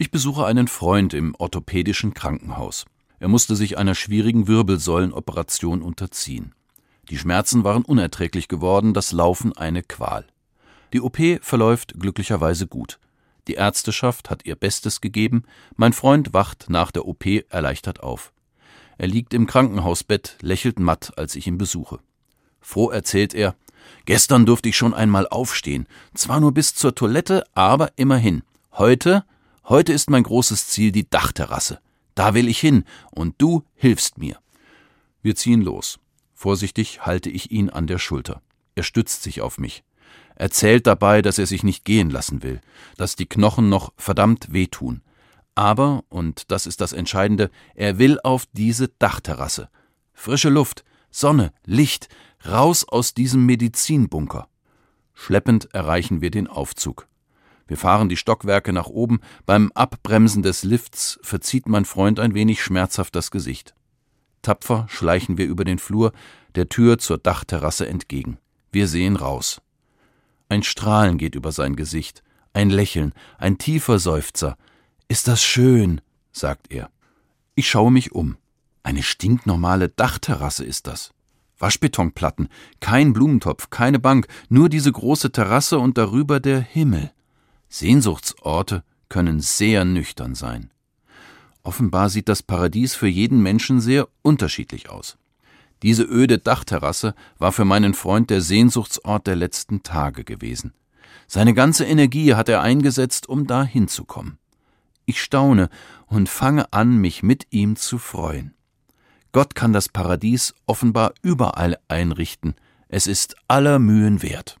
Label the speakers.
Speaker 1: Ich besuche einen Freund im orthopädischen Krankenhaus. Er musste sich einer schwierigen Wirbelsäulenoperation unterziehen. Die Schmerzen waren unerträglich geworden, das Laufen eine Qual. Die OP verläuft glücklicherweise gut. Die Ärzteschaft hat ihr Bestes gegeben, mein Freund wacht nach der OP erleichtert auf. Er liegt im Krankenhausbett, lächelt matt, als ich ihn besuche. Froh erzählt er, gestern durfte ich schon einmal aufstehen, zwar nur bis zur Toilette, aber immerhin. Heute Heute ist mein großes Ziel die Dachterrasse. Da will ich hin, und du hilfst mir. Wir ziehen los. Vorsichtig halte ich ihn an der Schulter. Er stützt sich auf mich. Erzählt dabei, dass er sich nicht gehen lassen will, dass die Knochen noch verdammt wehtun. Aber, und das ist das Entscheidende, er will auf diese Dachterrasse. Frische Luft, Sonne, Licht, raus aus diesem Medizinbunker. Schleppend erreichen wir den Aufzug. Wir fahren die Stockwerke nach oben, beim Abbremsen des Lifts verzieht mein Freund ein wenig schmerzhaft das Gesicht. Tapfer schleichen wir über den Flur, der Tür zur Dachterrasse entgegen. Wir sehen raus. Ein Strahlen geht über sein Gesicht, ein Lächeln, ein tiefer Seufzer. Ist das schön, sagt er. Ich schaue mich um. Eine stinknormale Dachterrasse ist das. Waschbetonplatten, kein Blumentopf, keine Bank, nur diese große Terrasse und darüber der Himmel. Sehnsuchtsorte können sehr nüchtern sein. Offenbar sieht das Paradies für jeden Menschen sehr unterschiedlich aus. Diese öde Dachterrasse war für meinen Freund der Sehnsuchtsort der letzten Tage gewesen. Seine ganze Energie hat er eingesetzt, um da hinzukommen. Ich staune und fange an, mich mit ihm zu freuen. Gott kann das Paradies offenbar überall einrichten. Es ist aller Mühen wert.